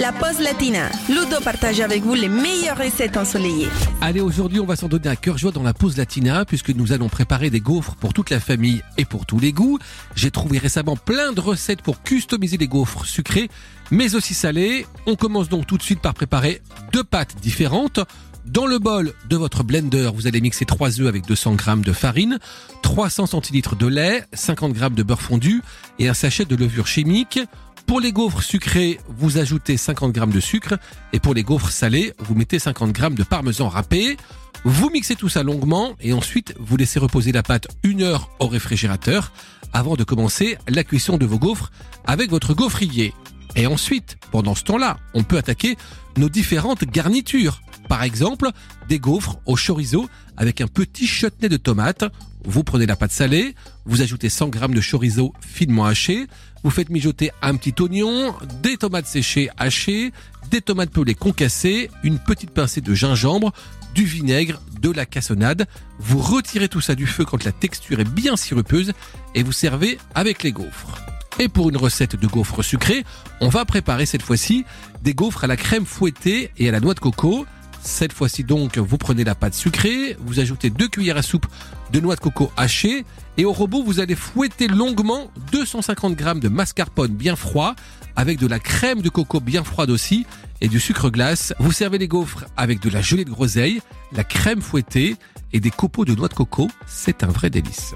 la pause latina. Ludo partage avec vous les meilleures recettes ensoleillées. Allez, aujourd'hui, on va s'en donner un cœur joie dans la pause latina, puisque nous allons préparer des gaufres pour toute la famille et pour tous les goûts. J'ai trouvé récemment plein de recettes pour customiser les gaufres sucrées, mais aussi salées. On commence donc tout de suite par préparer deux pâtes différentes. Dans le bol de votre blender, vous allez mixer 3 œufs avec 200 g de farine, 300 centilitres de lait, 50 g de beurre fondu et un sachet de levure chimique. Pour les gaufres sucrées, vous ajoutez 50 g de sucre et pour les gaufres salées, vous mettez 50 g de parmesan râpé. Vous mixez tout ça longuement et ensuite vous laissez reposer la pâte une heure au réfrigérateur avant de commencer la cuisson de vos gaufres avec votre gaufrier. Et ensuite, pendant ce temps-là, on peut attaquer nos différentes garnitures. Par exemple, des gaufres au chorizo avec un petit chutney de tomates. Vous prenez la pâte salée, vous ajoutez 100 g de chorizo finement haché, vous faites mijoter un petit oignon, des tomates séchées hachées, des tomates pelées concassées, une petite pincée de gingembre, du vinaigre, de la cassonade. Vous retirez tout ça du feu quand la texture est bien sirupeuse et vous servez avec les gaufres. Et pour une recette de gaufres sucrées, on va préparer cette fois-ci des gaufres à la crème fouettée et à la noix de coco. Cette fois-ci donc, vous prenez la pâte sucrée, vous ajoutez deux cuillères à soupe de noix de coco hachées et au robot, vous allez fouetter longuement 250 g de mascarpone bien froid avec de la crème de coco bien froide aussi et du sucre glace. Vous servez les gaufres avec de la gelée de groseille, la crème fouettée et des copeaux de noix de coco. C'est un vrai délice.